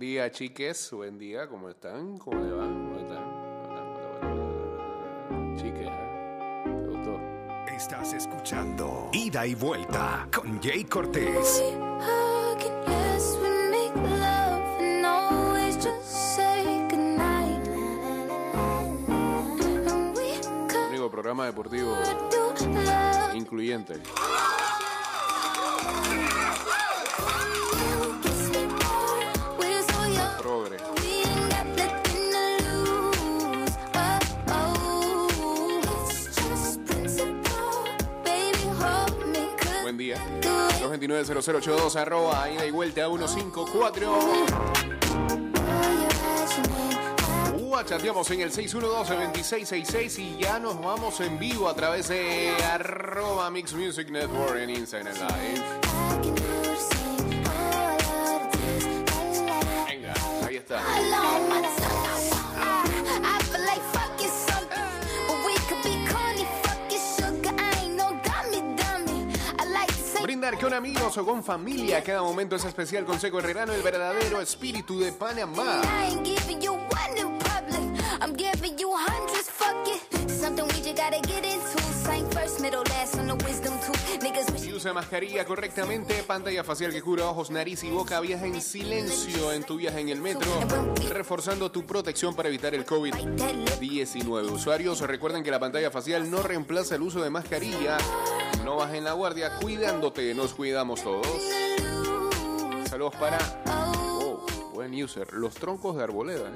día, chiques. Buen día. ¿Cómo están? ¿Cómo le va? ¿Cómo están? Chiques, ¿eh? ¿Te gustó? Estás escuchando Ida y Vuelta con Jay Cortés. Único programa deportivo incluyente. Día. 229-0082 arroba ida y vuelta 154. Uh, chateamos en el 612-2666 y ya nos vamos en vivo a través de arroba Mix Music Network en Instagram Live. Con amigos o con familia, cada momento es especial. Con Seco Herrerano, el verdadero espíritu de Panamá. Usa mascarilla correctamente, pantalla facial que cura ojos, nariz y boca, viaja en silencio en tu viaje en el metro, reforzando tu protección para evitar el COVID-19. Usuarios, recuerden que la pantalla facial no reemplaza el uso de mascarilla. No bajen la guardia, cuidándote, nos cuidamos todos. Saludos para... Oh, buen user. Los troncos de arboleda.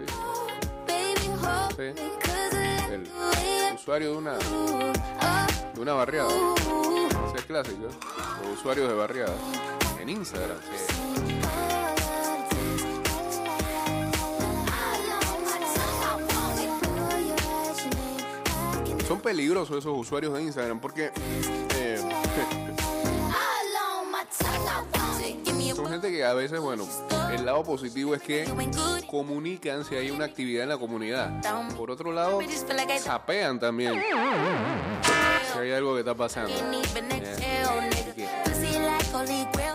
¿eh? Sí. El usuario de una, de una barriada. ¿Eh? Los usuarios de barriada. En Instagram. Son peligrosos esos usuarios de Instagram porque eh, son gente que a veces, bueno, el lado positivo es que comunican si hay una actividad en la comunidad. Por otro lado, sapean también hay algo que está pasando.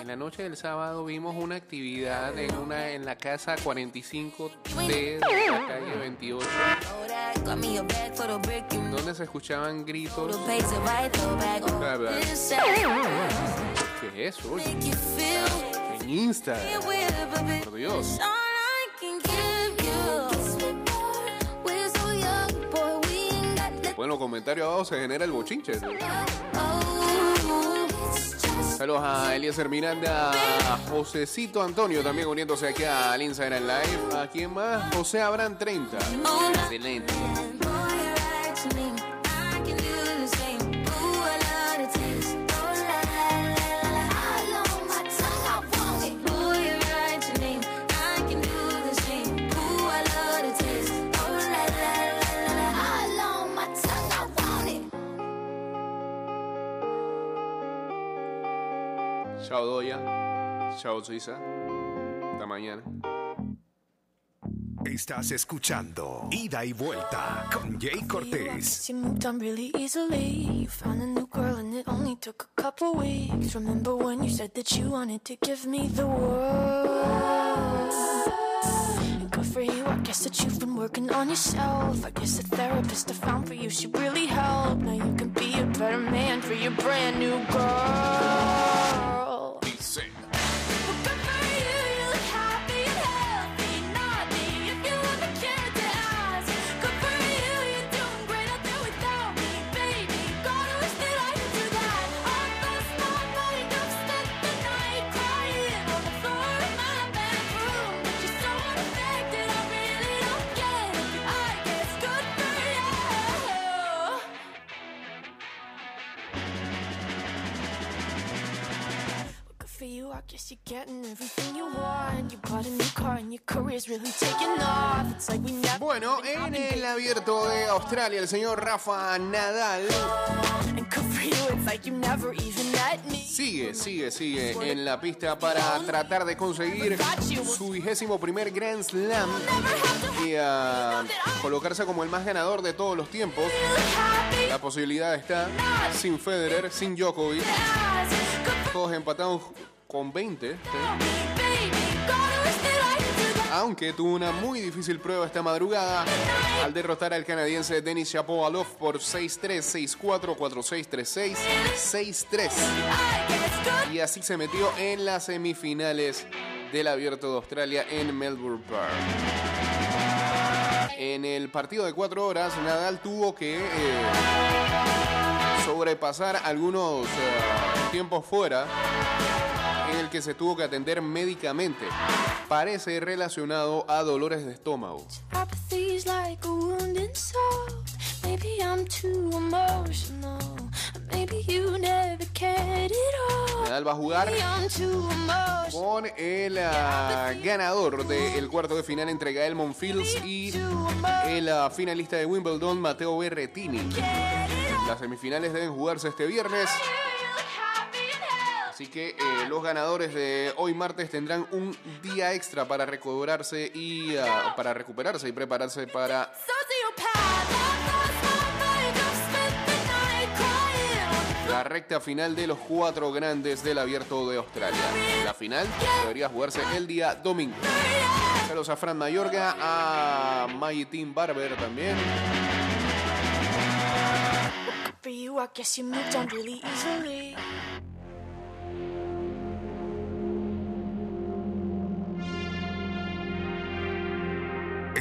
En la noche del sábado vimos una actividad en una en la casa 45 de la calle 28 donde se escuchaban gritos. ¿Qué es eso? oye? En Instagram. Por Dios. Comentarios abajo se genera el bochinche. Saludos a Eliezer Miranda, a Josecito Antonio también uniéndose aquí al Instagram Live. ¿A quién más? José Abraham 30. Excelente. Chao Doya. Chao Suiza. Hasta mañana. Estás escuchando Ida y Vuelta con Jay Cortés. You moved on really easily. You found a new girl and it only took a couple weeks. Remember when you said that you wanted to give me the world? And Good for you, I guess that you've been working on yourself. I guess the therapist I found for you, she really helped. Now you can be a better man for your brand new girl. Bueno, en el abierto de Australia, el señor Rafa Nadal. Sigue, sigue, sigue en la pista para tratar de conseguir su vigésimo primer Grand Slam y ah, colocarse como el más ganador de todos los tiempos. La posibilidad está sin Federer, sin Djokovic, todos empatados con 20. ¿sí? aunque tuvo una muy difícil prueba esta madrugada al derrotar al canadiense Denis Shapovalov por 6-3, 6-4, 4-6, 3-6, 6-3. Y así se metió en las semifinales del Abierto de Australia en Melbourne Park. En el partido de cuatro horas, Nadal tuvo que eh, sobrepasar algunos eh, tiempos fuera que se tuvo que atender médicamente. Parece relacionado a dolores de estómago. Nadal va a jugar con el ah, ganador del cuarto de final entre Gael Monfils y el ah, finalista de Wimbledon, Matteo Berrettini. Las semifinales deben jugarse este viernes. Así que eh, los ganadores de hoy martes tendrán un día extra para recobrarse y ah, para recuperarse y prepararse para la recta final de los cuatro grandes del Abierto de Australia. La final debería jugarse el día domingo. Saludos a Fran Mayorga, a Mayitín Barber también.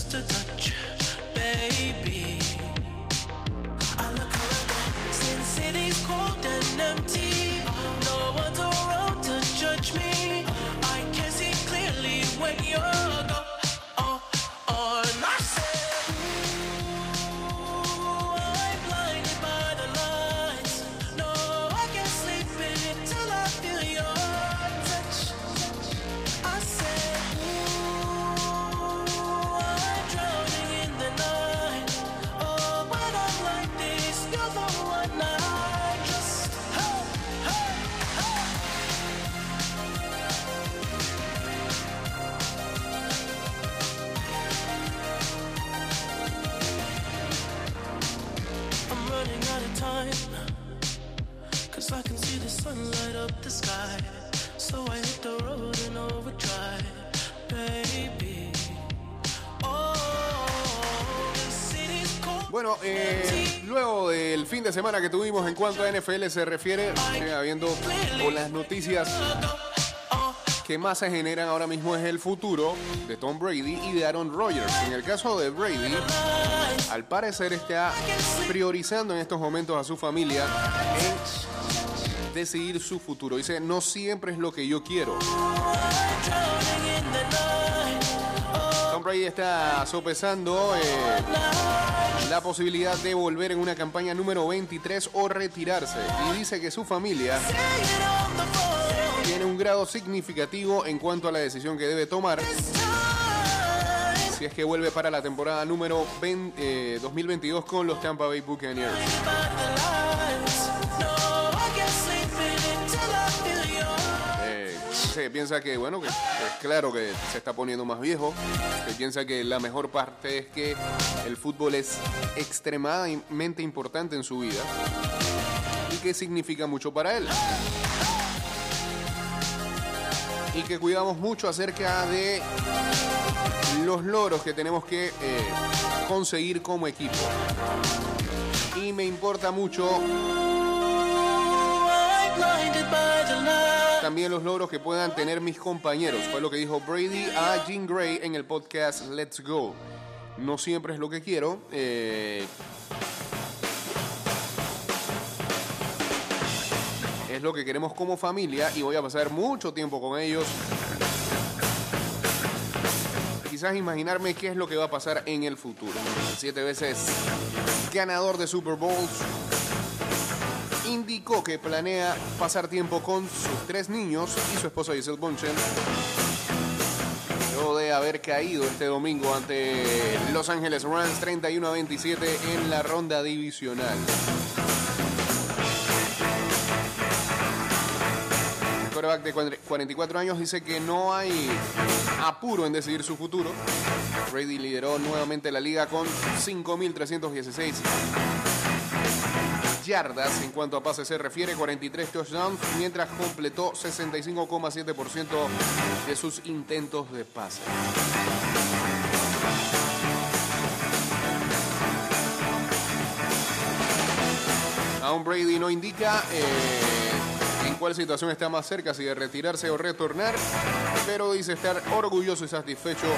Just a touch, Bueno, eh, luego del fin de semana que tuvimos en cuanto a NFL se refiere, sigue habiendo con las noticias que más se generan ahora mismo es el futuro de Tom Brady y de Aaron Rodgers. En el caso de Brady, al parecer está priorizando en estos momentos a su familia en decidir su futuro. Dice, no siempre es lo que yo quiero. Tom está sopesando eh, la posibilidad de volver en una campaña número 23 o retirarse. Y dice que su familia tiene un grado significativo en cuanto a la decisión que debe tomar si es que vuelve para la temporada número 20, eh, 2022 con los Tampa Bay Buccaneers. Se piensa que, bueno, que es claro que se está poniendo más viejo. Se piensa que la mejor parte es que el fútbol es extremadamente importante en su vida y que significa mucho para él. Y que cuidamos mucho acerca de los logros que tenemos que eh, conseguir como equipo. Y me importa mucho también los logros que puedan tener mis compañeros. Fue lo que dijo Brady a Jean Gray en el podcast Let's Go. No siempre es lo que quiero. eh, es lo que queremos como familia y voy a pasar mucho tiempo con ellos. Quizás imaginarme qué es lo que va a pasar en el futuro. Siete veces ganador de Super Bowls indicó que planea pasar tiempo con sus tres niños y su esposa Giselle Bunchen luego de haber caído este domingo ante Los Ángeles Rams 31 a 27 en la ronda divisional. El quarterback de 44 años dice que no hay apuro en decidir su futuro. Brady lideró nuevamente la liga con 5.316 yardas en cuanto a pases se refiere, 43 touchdowns, mientras completó 65,7% de sus intentos de pase. Aún Brady no indica eh, en cuál situación está más cerca, si de retirarse o retornar, pero dice estar orgulloso y satisfecho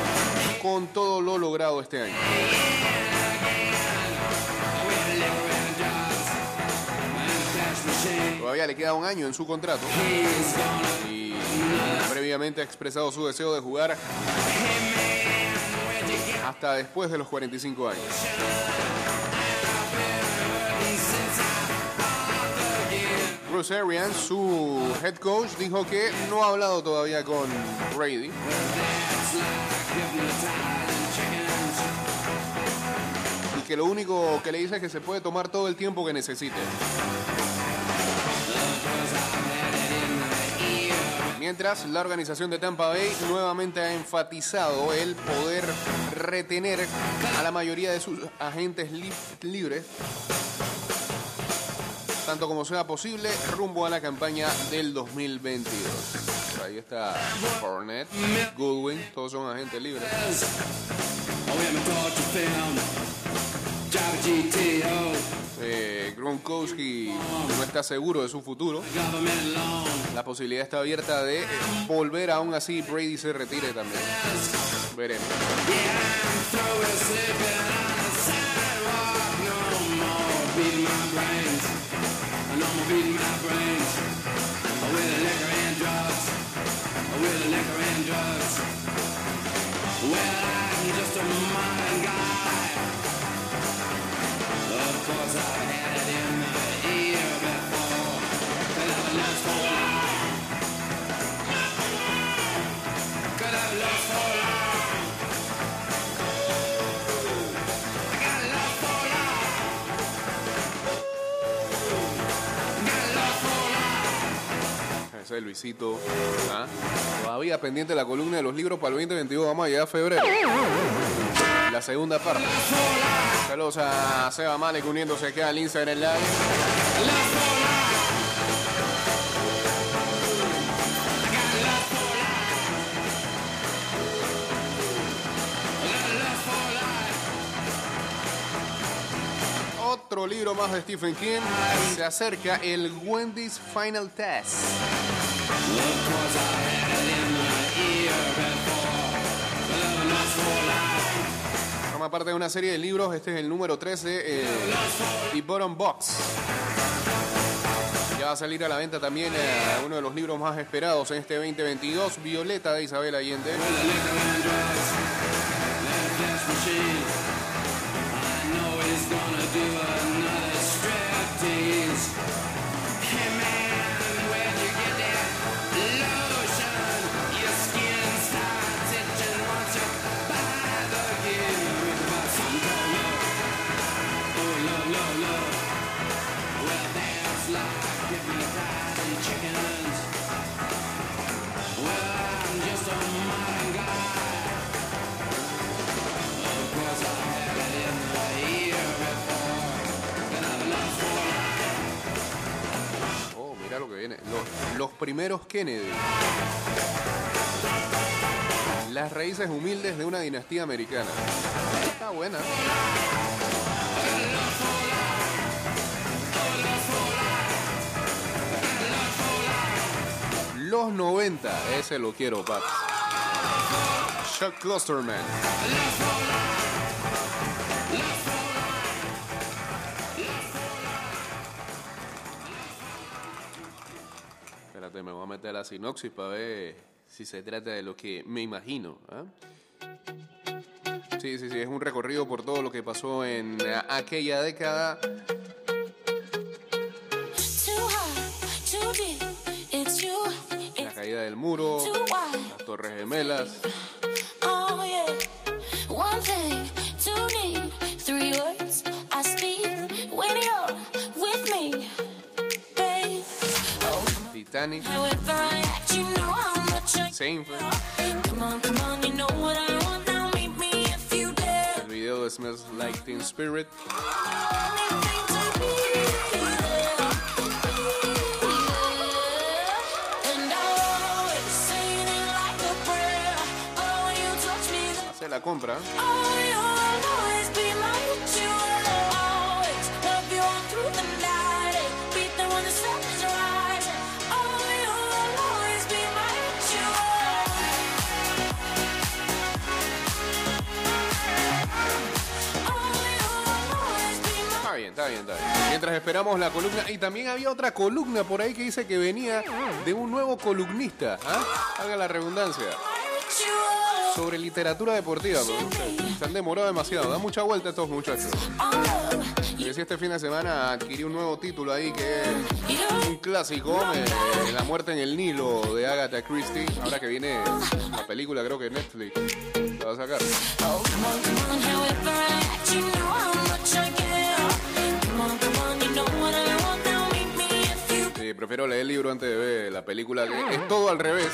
con todo lo logrado este año. Todavía le queda un año en su contrato y previamente ha expresado su deseo de jugar hasta después de los 45 años. Bruce Arians, su head coach, dijo que no ha hablado todavía con Brady. Y que lo único que le dice es que se puede tomar todo el tiempo que necesite. Mientras, la organización de Tampa Bay nuevamente ha enfatizado el poder retener a la mayoría de sus agentes li- libres, tanto como sea posible, rumbo a la campaña del 2022. Por ahí está Fournette, Goodwin, todos son agentes libres. Eh, Gronkowski no está seguro de su futuro. La posibilidad está abierta de eh, volver, aún así Brady se retire también. Veremos. Es Luisito. ¿ah? Todavía pendiente la columna de los libros para el 2022. Vamos a llegar a febrero. La segunda parte. Saludos a Seba Malek uniéndose acá al Instagram Live. Otro libro más de Stephen King. Se acerca el Wendy's Final Test. Forma parte de una serie de libros. Este es el número 13, eh, The Bottom Box. Ya va a salir a la venta también eh, uno de los libros más esperados en este 2022, Violeta de Isabel Allende. Primeros Kennedy. Las raíces humildes de una dinastía americana. Está buena. Los 90, ese lo quiero, Pat. Chuck Klosterman. meter la sinopsis para ver si se trata de lo que me imagino. ¿ah? Sí, sí, sí, es un recorrido por todo lo que pasó en aquella década. La caída del muro, las torres gemelas. Danny. Same thing. El video smells like Teen Spirit. Se la compra. Mientras esperamos la columna. Y también había otra columna por ahí que dice que venía de un nuevo columnista. ¿ah? Haga la redundancia. Sobre literatura deportiva. Se han demorado demasiado. Da mucha vuelta estos muchachos. Y si este fin de semana adquirí un nuevo título ahí que es un clásico, eh, La muerte en el Nilo de Agatha Christie. Ahora que viene la película, creo que Netflix la va a sacar. Prefiero leer el libro antes de ver la película, que es todo al revés.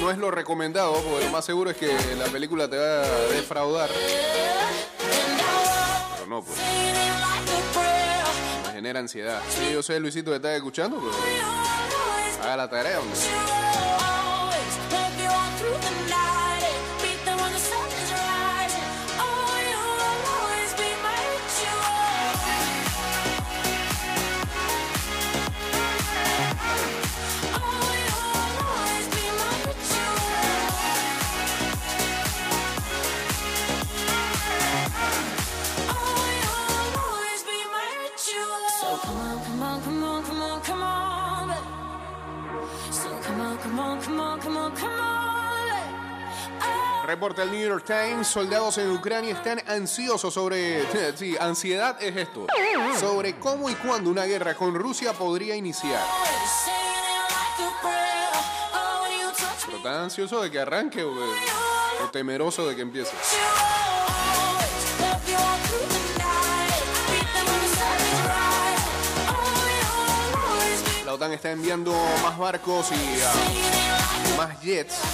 No es lo recomendado, porque lo más seguro es que la película te va a defraudar. Pero no, pues, me genera ansiedad. Sí, yo sé, Luisito, que estás escuchando, pero haga la tarea, hombre. Reporta el New York Times, soldados en Ucrania están ansiosos sobre... Sí, ansiedad es esto. Sobre cómo y cuándo una guerra con Rusia podría iniciar. Pero están ansiosos de que arranque o, o temeroso de que empiece. La OTAN está enviando más barcos y like más jets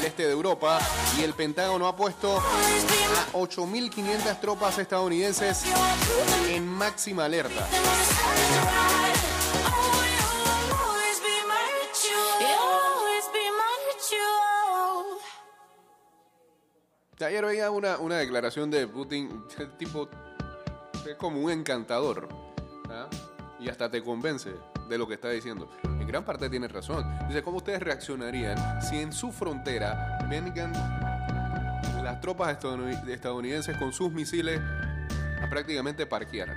al este de Europa y el Pentágono ha puesto a 8.500 tropas estadounidenses en máxima alerta. Ayer veía una, una declaración de Putin, tipo, es como un encantador, ¿ah? y hasta te convence de lo que está diciendo. Gran parte tiene razón. Dice, ¿cómo ustedes reaccionarían si en su frontera vengan las tropas estadounid- estadounidenses con sus misiles a prácticamente parquearan?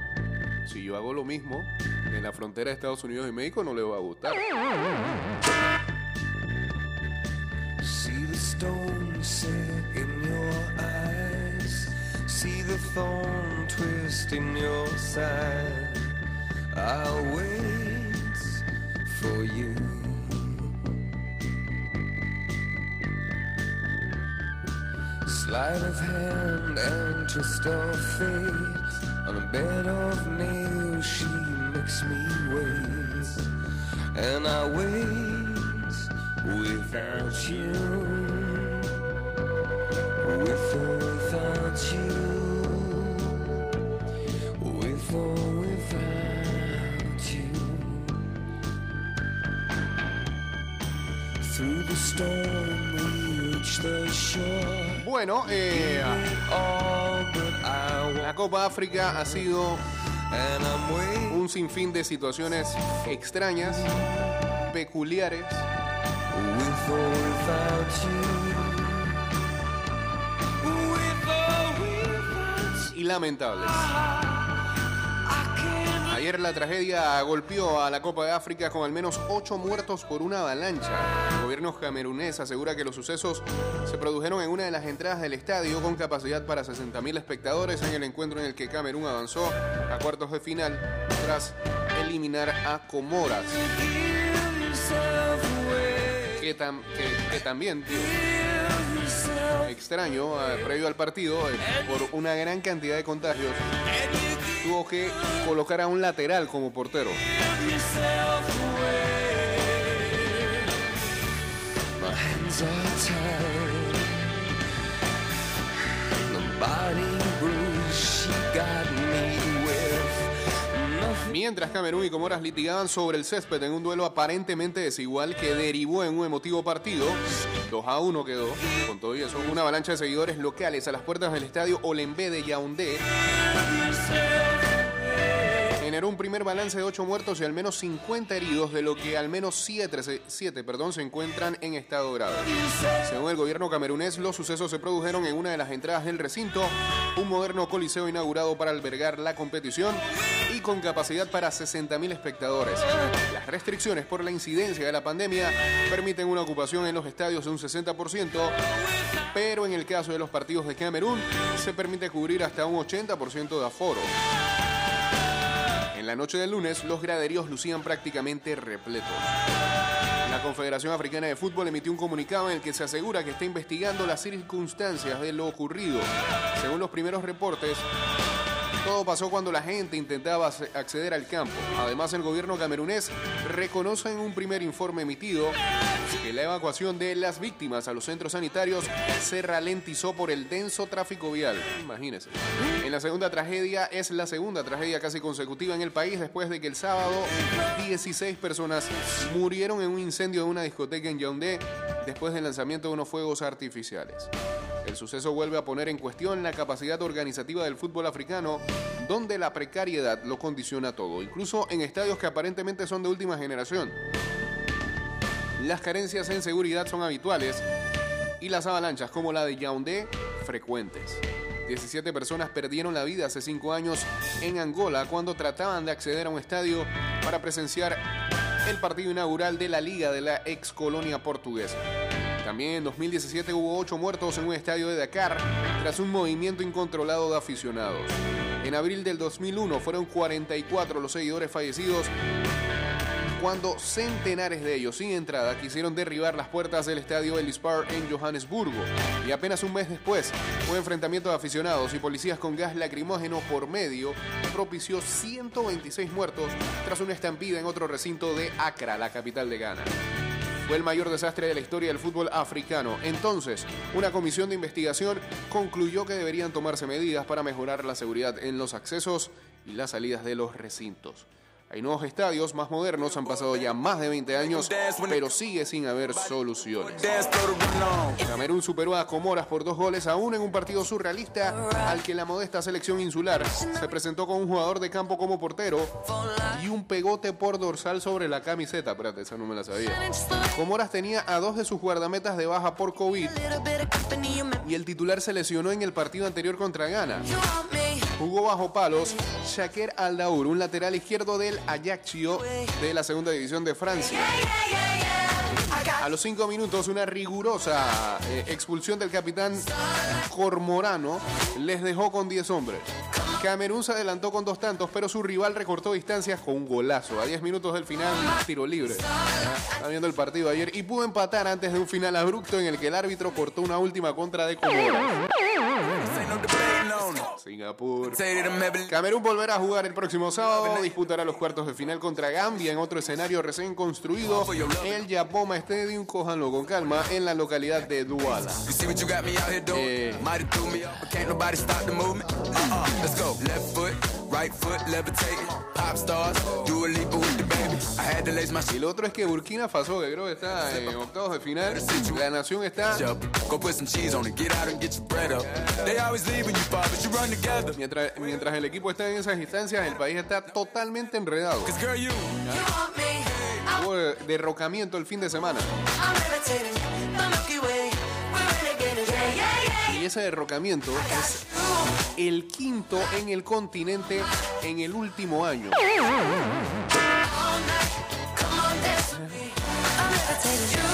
Si yo hago lo mismo en la frontera de Estados Unidos y México, no le va a gustar. See the stone set in your eyes. See the thorn twist in your side. I'll wait for you. Sleight of hand and twist of fate. On a bed of nails, she makes me wait. And I wait without you. With or without you. Bueno, eh, la Copa África ha sido un sinfín de situaciones extrañas, peculiares, With or Ayer la tragedia golpeó a la Copa de África con al menos ocho muertos por una avalancha. El gobierno camerunés asegura que los sucesos se produjeron en una de las entradas del estadio con capacidad para 60.000 espectadores en el encuentro en el que Camerún avanzó a cuartos de final tras eliminar a Comoras. que, tam- que- también, extraño, eh, previo al partido, eh, por una gran cantidad de contagios, tuvo que colocar a un lateral como portero. Mientras Camerún y Comoras litigaban sobre el césped en un duelo aparentemente desigual que derivó en un emotivo partido, 2 a 1 quedó, con todo eso, una avalancha de seguidores locales a las puertas del estadio Olembe de Yaoundé generó un primer balance de 8 muertos y al menos 50 heridos, de lo que al menos 7, perdón, se encuentran en estado grave. Según el gobierno camerunés, los sucesos se produjeron en una de las entradas del recinto, un moderno coliseo inaugurado para albergar la competición y con capacidad para 60.000 espectadores. Las restricciones por la incidencia de la pandemia permiten una ocupación en los estadios de un 60%, pero en el caso de los partidos de Camerún se permite cubrir hasta un 80% de aforo. En la noche del lunes, los graderíos lucían prácticamente repletos. La Confederación Africana de Fútbol emitió un comunicado en el que se asegura que está investigando las circunstancias de lo ocurrido. Según los primeros reportes, todo pasó cuando la gente intentaba ac- acceder al campo. Además, el gobierno camerunés reconoce en un primer informe emitido que la evacuación de las víctimas a los centros sanitarios se ralentizó por el denso tráfico vial. Imagínense. En la segunda tragedia es la segunda tragedia casi consecutiva en el país después de que el sábado 16 personas murieron en un incendio en una discoteca en Yaoundé después del lanzamiento de unos fuegos artificiales. El suceso vuelve a poner en cuestión la capacidad organizativa del fútbol africano, donde la precariedad lo condiciona todo, incluso en estadios que aparentemente son de última generación. Las carencias en seguridad son habituales y las avalanchas como la de Yaoundé frecuentes. 17 personas perdieron la vida hace 5 años en Angola cuando trataban de acceder a un estadio para presenciar el partido inaugural de la Liga de la ex colonia portuguesa. También en 2017 hubo 8 muertos en un estadio de Dakar tras un movimiento incontrolado de aficionados. En abril del 2001 fueron 44 los seguidores fallecidos cuando centenares de ellos sin entrada quisieron derribar las puertas del estadio Ellis Park en Johannesburgo. Y apenas un mes después, un enfrentamiento de aficionados y policías con gas lacrimógeno por medio propició 126 muertos tras una estampida en otro recinto de Accra, la capital de Ghana. Fue el mayor desastre de la historia del fútbol africano. Entonces, una comisión de investigación concluyó que deberían tomarse medidas para mejorar la seguridad en los accesos y las salidas de los recintos. Hay nuevos estadios más modernos, han pasado ya más de 20 años, pero sigue sin haber soluciones. Camerún superó a Comoras por dos goles a uno en un partido surrealista al que la modesta selección insular se presentó con un jugador de campo como portero y un pegote por dorsal sobre la camiseta. Espérate, esa no me la sabía. Comoras tenía a dos de sus guardametas de baja por COVID y el titular se lesionó en el partido anterior contra Ghana. Jugó bajo palos Shaker Aldaur, un lateral izquierdo del Ajaccio de la segunda división de Francia. A los cinco minutos, una rigurosa eh, expulsión del capitán Cormorano les dejó con 10 hombres. Camerún se adelantó con dos tantos, pero su rival recortó distancias con un golazo. A 10 minutos del final, tiro libre. Está viendo el partido ayer y pudo empatar antes de un final abrupto en el que el árbitro cortó una última contra de Comoras. Singapur. Camerún volverá a jugar el próximo sábado, disputará los cuartos de final contra Gambia en otro escenario recién construido, el Yapoma Stadium, cójanlo con calma, en la localidad de Douala. Eh, y lo otro es que Burkina Faso, que creo que está en octavos de final, la nación está Mientras, mientras el equipo está en esas instancias, el país está totalmente enredado. Hubo de- derrocamiento el fin de semana. Y ese derrocamiento es el quinto en el continente en el último año. I meditated you,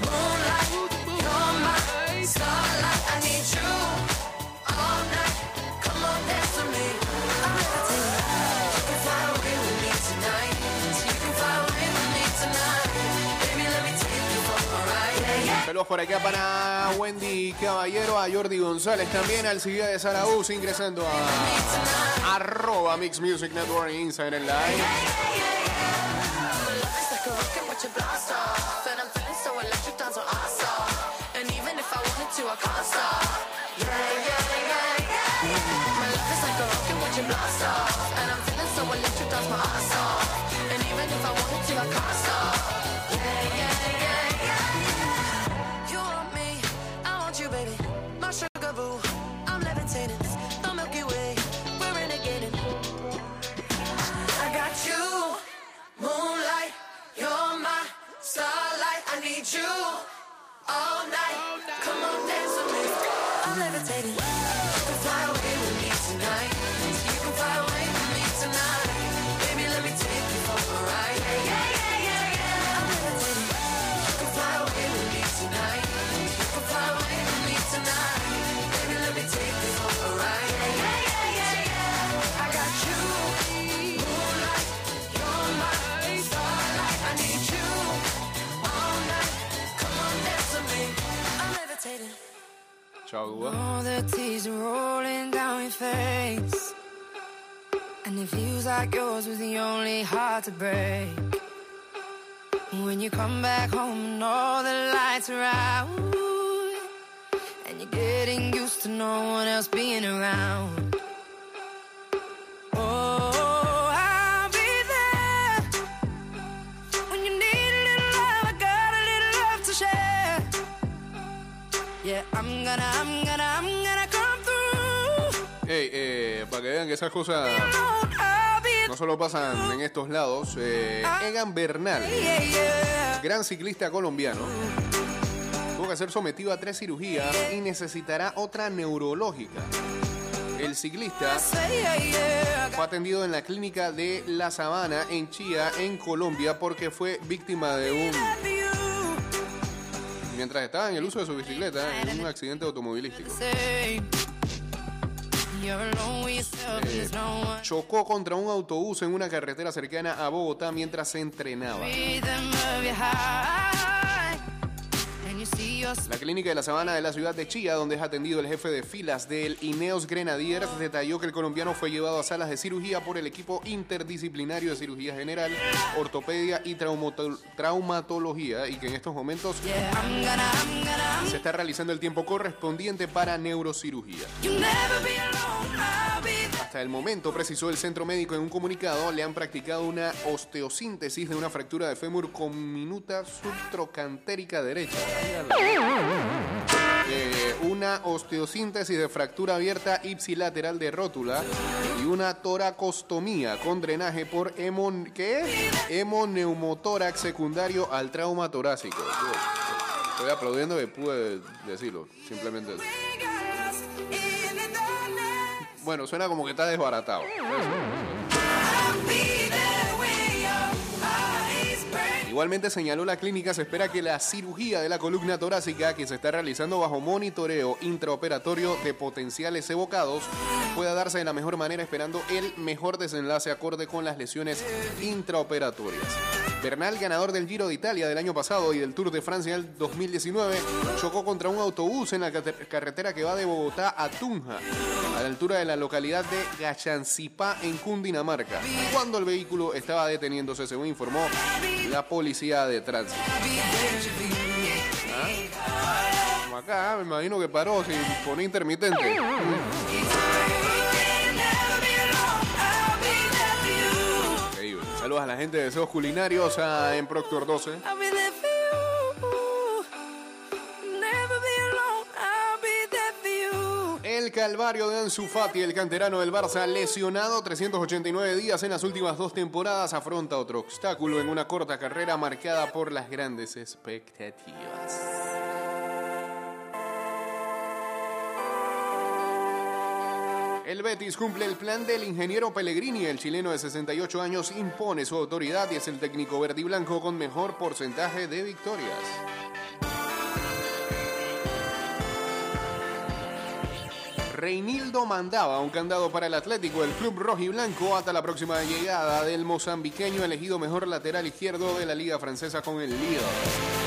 moonlight, you're my starlight. Saludos por acá para Wendy Caballero, a Jordi González, también al Ciudad de Zarauz, ingresando a arroba Mix Music Network Instagram Live. All the tears are rolling down your face. And it feels like yours was the only heart to break. When you come back home and all the lights are out. And you're getting used to no one else being around. Yeah, I'm gonna, I'm gonna, I'm gonna come through. Ey, eh, para que vean que esas cosas no solo pasan en estos lados. eh, Egan Bernal, gran ciclista colombiano, tuvo que ser sometido a tres cirugías y necesitará otra neurológica. El ciclista fue atendido en la clínica de La Sabana en Chía, en Colombia, porque fue víctima de un. Mientras estaba en el uso de su bicicleta en un accidente automovilístico. One. Chocó contra un autobús en una carretera cercana a Bogotá mientras se entrenaba. La clínica de la Sabana de la ciudad de Chía, donde es atendido el jefe de filas del Ineos Grenadiers, detalló que el colombiano fue llevado a salas de cirugía por el equipo interdisciplinario de cirugía general, ortopedia y traumato- traumatología y que en estos momentos Yeah, I'm gonna, I'm gonna, I'm se está realizando el tiempo correspondiente para neurocirugía. Hasta el momento, precisó el centro médico en un comunicado, le han practicado una osteosíntesis de una fractura de fémur con minuta subtrocantérica derecha. Eh, una osteosíntesis de fractura abierta ipsilateral de rótula y una toracostomía con drenaje por hemon, ¿qué? hemoneumotórax secundario al trauma torácico. Estoy aplaudiendo que pude decirlo, simplemente eso. Bueno, suena como que está desbaratado. Igualmente señaló la clínica, se espera que la cirugía de la columna torácica que se está realizando bajo monitoreo intraoperatorio de potenciales evocados pueda darse de la mejor manera esperando el mejor desenlace acorde con las lesiones intraoperatorias. Bernal, ganador del Giro de Italia del año pasado y del Tour de Francia del 2019, chocó contra un autobús en la carretera que va de Bogotá a Tunja, a la altura de la localidad de Gachancipá, en Cundinamarca, cuando el vehículo estaba deteniéndose, según informó la policía de tránsito. ¿Ah? Como acá, me imagino que paró sin poner intermitente. Saludos a la gente de Deseos Culinarios ah, en Proctor 12. El calvario de Ansu Fati, el canterano del Barça, lesionado 389 días en las últimas dos temporadas, afronta otro obstáculo en una corta carrera marcada por las grandes expectativas. El Betis cumple el plan del ingeniero Pellegrini. El chileno de 68 años impone su autoridad y es el técnico verde y blanco con mejor porcentaje de victorias. Reinildo mandaba un candado para el Atlético. El club rojo y blanco hasta la próxima llegada del mozambiqueño elegido mejor lateral izquierdo de la liga francesa con el líder.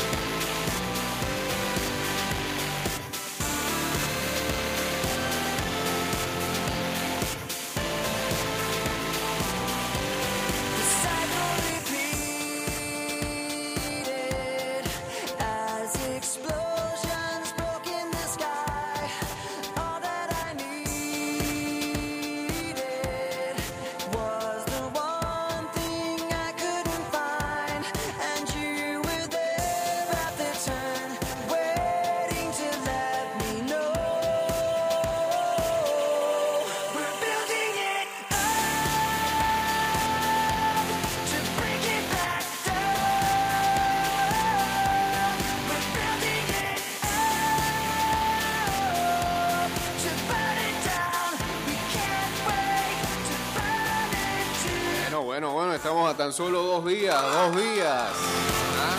Tan solo dos días, dos días. ¿Ah?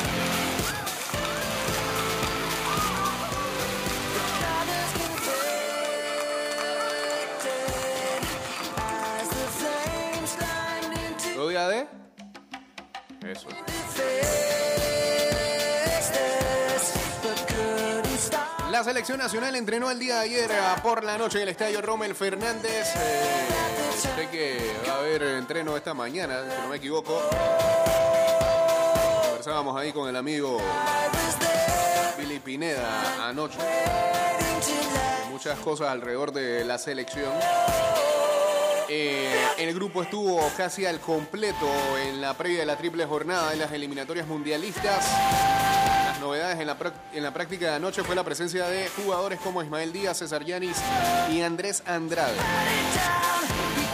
¿Dos días de? Eso. La selección nacional entrenó el día de ayer ah, por la noche en el estadio Rommel Fernández. Eh, sé que va a haber entreno esta mañana, si no me equivoco. Conversábamos ahí con el amigo Billy Pineda anoche. Muchas cosas alrededor de la selección. Eh, el grupo estuvo casi al completo en la previa de la triple jornada de las eliminatorias mundialistas. Novedades en la, en la práctica de anoche fue la presencia de jugadores como Ismael Díaz, César Yanis y Andrés Andrade.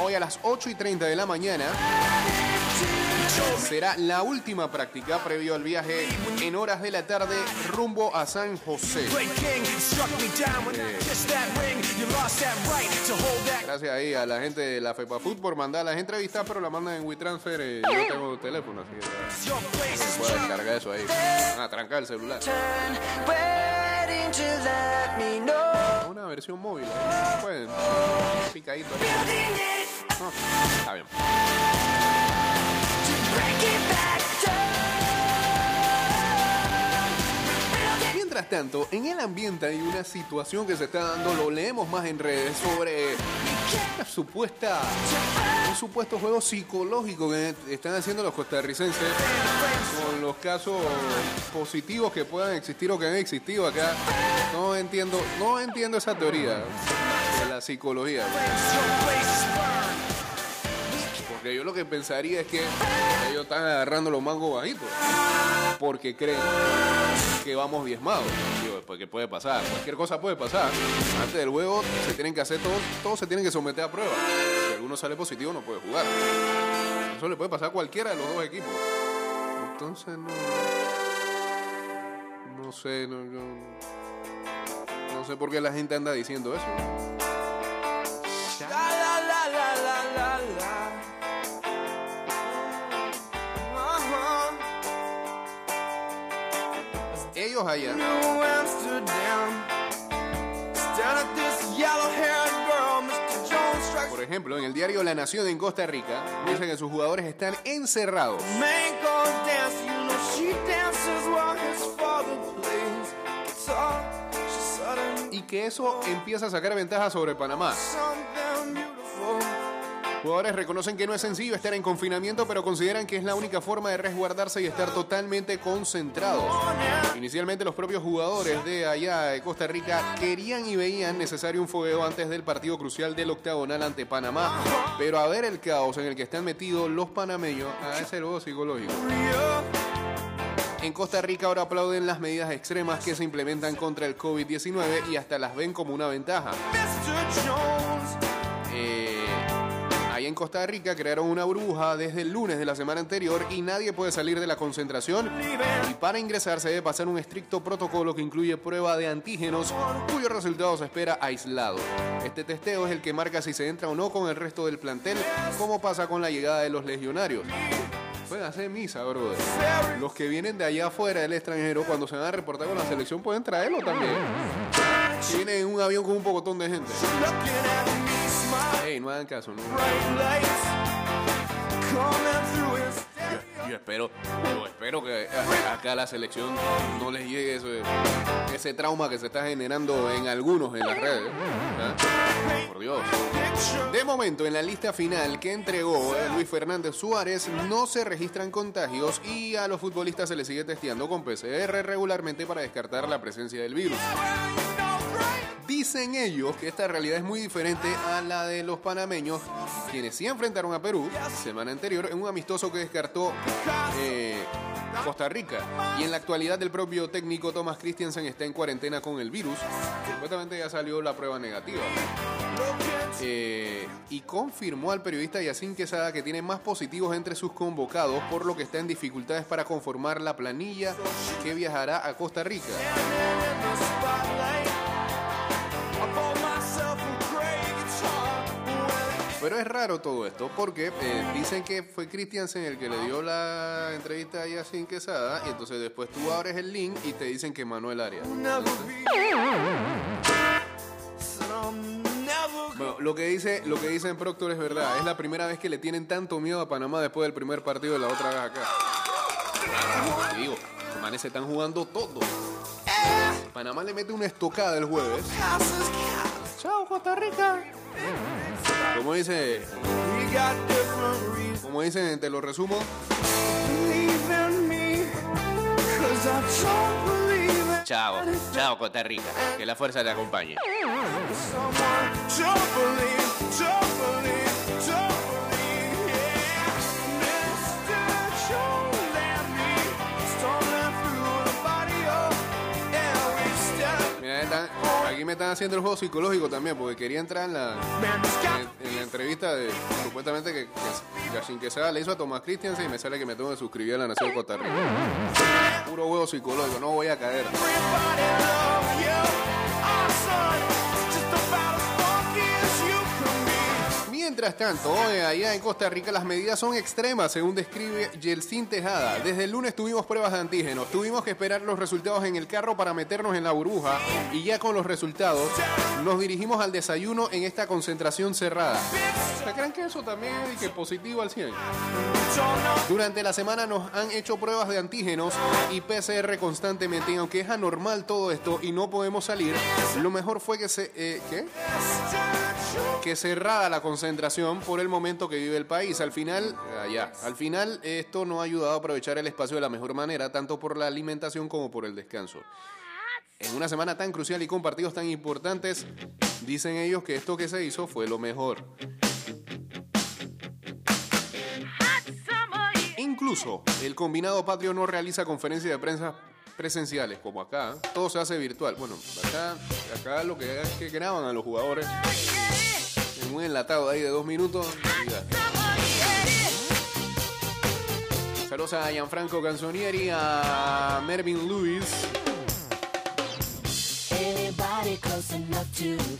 Hoy a las 8 y 30 de la mañana será la última práctica previo al viaje en horas de la tarde rumbo a San José. Gracias ahí a la gente de la FEPA Food por mandar las entrevistas, pero la mandan en WeTransfer. eh, yo tengo teléfono, así que puedo descargar eso ahí. Ah, trancar el celular. Una versión móvil. Pueden. Picadito. No, está bien. Mientras tanto, en el ambiente hay una situación que se está dando, lo leemos más en redes, sobre supuesta, un supuesto juego psicológico que están haciendo los costarricenses con los casos positivos que puedan existir o que han existido acá. No entiendo, no entiendo esa teoría de la psicología. Porque yo lo que pensaría es que ellos están agarrando los mangos bajitos. Porque creen que vamos diezmados. Digo, pues ¿qué puede pasar? Cualquier cosa puede pasar. Antes del juego se tienen que hacer todos, todos se tienen que someter a prueba. Si alguno sale positivo no puede jugar. Eso le puede pasar a cualquiera de los dos equipos. Entonces no. No sé, no, yo- no sé por qué la gente anda diciendo eso. Allá Por ejemplo, en el diario La Nación en Costa Rica, dicen que sus jugadores están encerrados. Y que eso empieza a sacar ventaja sobre Panamá. Jugadores reconocen que no es sencillo estar en confinamiento, pero consideran que es la única forma de resguardarse y estar totalmente concentrados. Inicialmente los propios jugadores de allá de Costa Rica querían y veían necesario un fogueo antes del partido crucial del octagonal ante Panamá, pero a ver el caos en el que están metidos los panameños, a ese luego psicológico. En Costa Rica ahora aplauden las medidas extremas que se implementan contra el COVID-19 y hasta las ven como una ventaja. En Costa Rica crearon una burbuja desde el lunes de la semana anterior y nadie puede salir de la concentración. Y para ingresar se debe pasar un estricto protocolo que incluye prueba de antígenos cuyo resultado se espera aislado. Este testeo es el que marca si se entra o no con el resto del plantel, como pasa con la llegada de los legionarios. Pueden hacer misa, brother. Los que vienen de allá afuera del extranjero, cuando se van a reportar con la selección, pueden traerlo también. Si vienen en un avión con un pocotón de gente. Ey, no hagan caso, ¿no? Yo, espero, yo espero que acá la selección no les llegue ese, ese trauma que se está generando en algunos en las redes. ¿ah? Por Dios. De momento, en la lista final que entregó eh, Luis Fernández Suárez, no se registran contagios y a los futbolistas se les sigue testeando con PCR regularmente para descartar la presencia del virus. Dicen ellos que esta realidad es muy diferente a la de los panameños, quienes sí enfrentaron a Perú semana anterior en un amistoso que descartó eh, Costa Rica. Y en la actualidad el propio técnico Thomas Christiansen está en cuarentena con el virus. Supuestamente ya salió la prueba negativa. Eh, y confirmó al periodista Yacine Quesada que tiene más positivos entre sus convocados, por lo que está en dificultades para conformar la planilla que viajará a Costa Rica. Pero es raro todo esto porque eh, dicen que fue Christiansen el que le dio la entrevista a Yacine Quesada y entonces después tú abres el link y te dicen que Manuel Arias. Bueno, lo que dice, lo que dice en Proctor es verdad. Es la primera vez que le tienen tanto miedo a Panamá después del primer partido de la otra vez acá. Te digo, los manes se están jugando todo. Panamá le mete una estocada el jueves. Chao, Costa Rica. Como dice, como dicen, te lo resumo. Chao, chao Costa Rica. Que la fuerza te acompañe. Aquí me están haciendo el juego psicológico también, porque quería entrar en la, en, la entrevista de supuestamente que, que Yashin le hizo a Tomás Christiansen y me sale que me tengo que suscribir a la Nación Costa. Puro juego psicológico, no voy a caer. Mientras tanto, hoy allá en Costa Rica las medidas son extremas, según describe Yeltsin Tejada. Desde el lunes tuvimos pruebas de antígenos, tuvimos que esperar los resultados en el carro para meternos en la burbuja y ya con los resultados nos dirigimos al desayuno en esta concentración cerrada. ¿Se creen que eso también es positivo al 100? Durante la semana nos han hecho pruebas de antígenos y PCR constantemente y aunque es anormal todo esto y no podemos salir, lo mejor fue que se... eh, ¿Qué? Que cerrada la concentración por el momento que vive el país. Al final, allá, al final esto no ha ayudado a aprovechar el espacio de la mejor manera, tanto por la alimentación como por el descanso. En una semana tan crucial y con partidos tan importantes, dicen ellos que esto que se hizo fue lo mejor. Incluso el combinado patrio no realiza conferencias de prensa presenciales como acá, todo se hace virtual. Bueno, acá, acá lo que es que graban a los jugadores un enlatado ahí de dos minutos. Saludos a Gianfranco Canzonieri, a Mervin Lewis.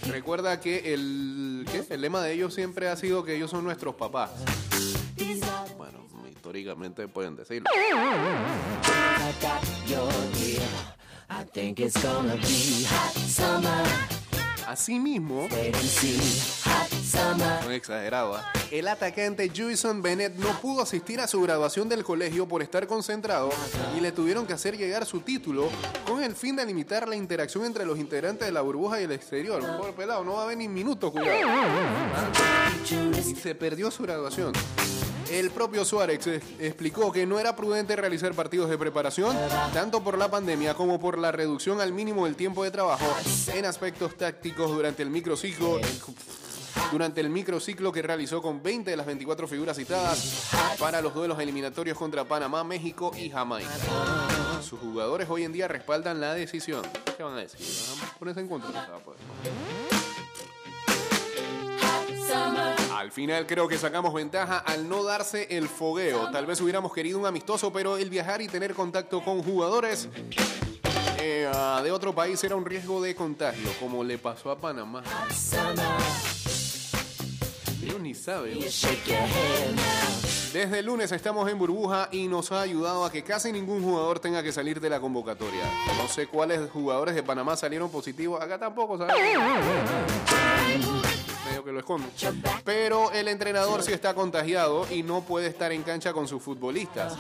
Recuerda que el, ¿qué? el lema de ellos siempre ha sido que ellos son nuestros papás. Bueno, históricamente pueden decirlo. Asimismo, no exagerado, ¿ah? el atacante Jason Bennett no pudo asistir a su graduación del colegio por estar concentrado y le tuvieron que hacer llegar su título con el fin de limitar la interacción entre los integrantes de la burbuja y el exterior. Pobre pelado, no va a haber ni minutos, cuidado. Y se perdió su graduación. El propio Suárez ex- explicó que no era prudente realizar partidos de preparación, tanto por la pandemia como por la reducción al mínimo del tiempo de trabajo en aspectos tácticos durante el microciclo. Durante el microciclo que realizó con 20 de las 24 figuras citadas para los duelos eliminatorios contra Panamá, México y Jamaica. Sus jugadores hoy en día respaldan la decisión. ¿Qué van a decir? ¿Van a ponerse en contra? Al final creo que sacamos ventaja al no darse el fogueo. Tal vez hubiéramos querido un amistoso, pero el viajar y tener contacto con jugadores eh, de otro país era un riesgo de contagio, como le pasó a Panamá. Ni saben. Desde el lunes estamos en burbuja y nos ha ayudado a que casi ningún jugador tenga que salir de la convocatoria. No sé cuáles jugadores de Panamá salieron positivos. Acá tampoco, ¿sabes? Medio que lo esconden. Pero el entrenador sí está contagiado y no puede estar en cancha con sus futbolistas.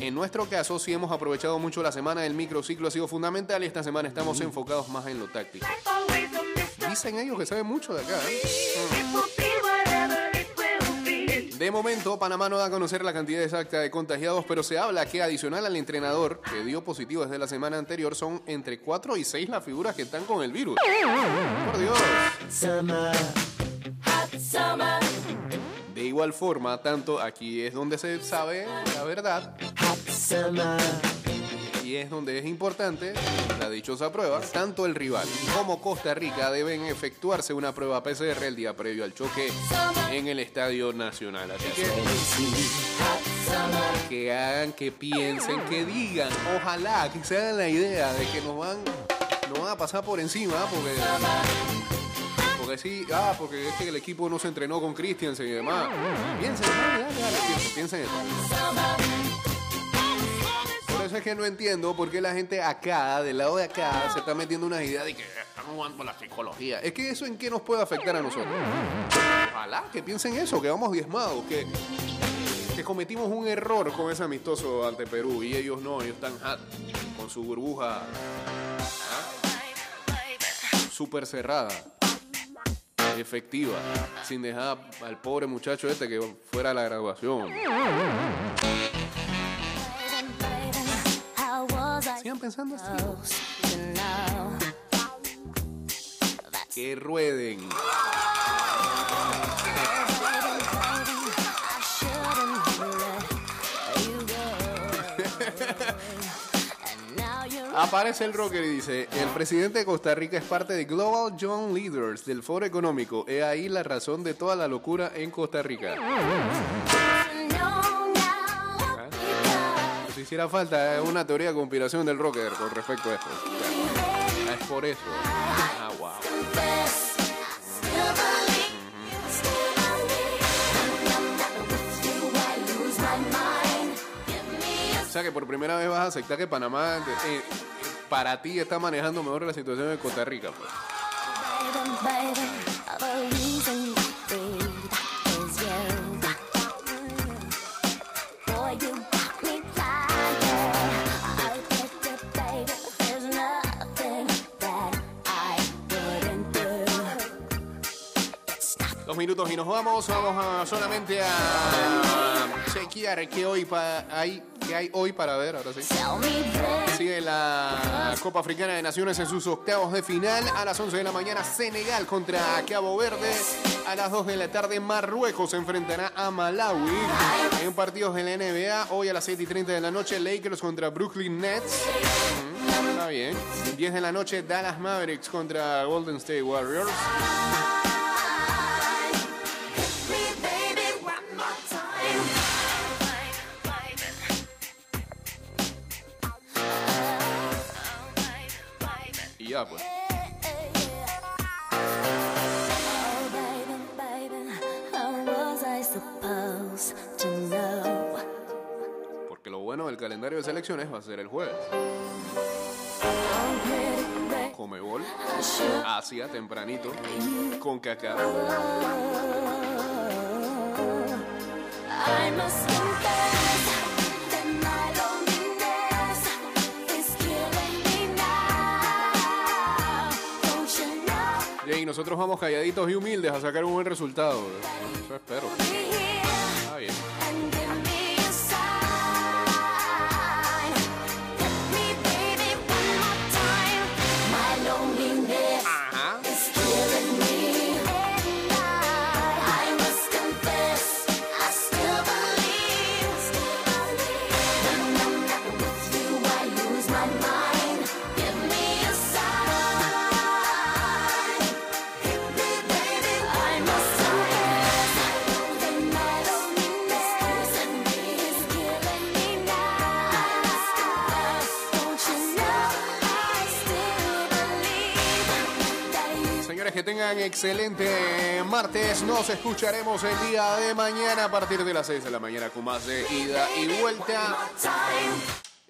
En nuestro caso, sí hemos aprovechado mucho la semana del microciclo, ha sido fundamental y esta semana estamos enfocados más en lo táctico. Dicen ellos que saben mucho de acá. ¿eh? De momento, Panamá no da a conocer la cantidad exacta de contagiados, pero se habla que adicional al entrenador que dio positivo desde la semana anterior, son entre 4 y 6 las figuras que están con el virus. Por Dios. De igual forma, tanto aquí es donde se sabe la verdad es donde es importante la dichosa prueba. Tanto el rival como Costa Rica deben efectuarse una prueba PCR el día previo al choque en el Estadio Nacional. Así que que hagan, que piensen, que digan, ojalá que se hagan la idea de que nos van, nos van a pasar por encima, porque Porque sí, ah, porque es que el equipo no se entrenó con Christiansen y demás. Piensen, dale, dale, piensen, piensen en es que no entiendo por qué la gente acá, del lado de acá, se está metiendo unas ideas de que están jugando la psicología. Es que eso en qué nos puede afectar a nosotros. Ojalá que piensen eso, que vamos diezmados, que, que cometimos un error con ese amistoso ante Perú y ellos no, ellos están hot, con su burbuja súper cerrada, efectiva, sin dejar al pobre muchacho este que fuera a la graduación. Pensando así. Que rueden. Aparece el rocker y dice, el presidente de Costa Rica es parte de Global Young Leaders del Foro Económico. He ahí la razón de toda la locura en Costa Rica. Hiciera falta una teoría de conspiración del rocker con respecto a esto. Es por eso. Ah, wow. O sea que por primera vez vas a aceptar que Panamá eh, para ti está manejando mejor la situación de Costa Rica. Pues. Minutos y nos vamos. Vamos a solamente a chequear qué hoy pa- hay, qué hay hoy para ver. Ahora sí. Sigue la Copa Africana de Naciones en sus octavos de final. A las 11 de la mañana, Senegal contra Cabo Verde. A las 2 de la tarde, Marruecos se enfrentará a Malawi. En partidos de la NBA, hoy a las 7 y 30 de la noche, Lakers contra Brooklyn Nets. Está bien. 10 de la noche, Dallas Mavericks contra Golden State Warriors. Pues. Porque lo bueno del calendario de selecciones va a ser el jueves. Comebol, Asia, tempranito, con cacao. Nosotros vamos calladitos y humildes a sacar un buen resultado. Eso espero. Tengan excelente martes. Nos escucharemos el día de mañana a partir de las 6 de la mañana con más de ida y vuelta.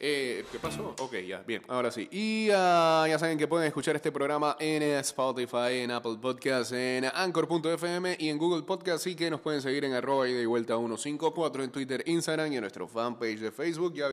Eh, ¿Qué pasó? Ok, ya, bien, ahora sí. Y ah, ya saben que pueden escuchar este programa en Spotify, en Apple Podcasts, en Anchor.fm y en Google Podcasts. Y que nos pueden seguir en arroba y vuelta 154 en Twitter, Instagram y en nuestro fanpage de Facebook. Ya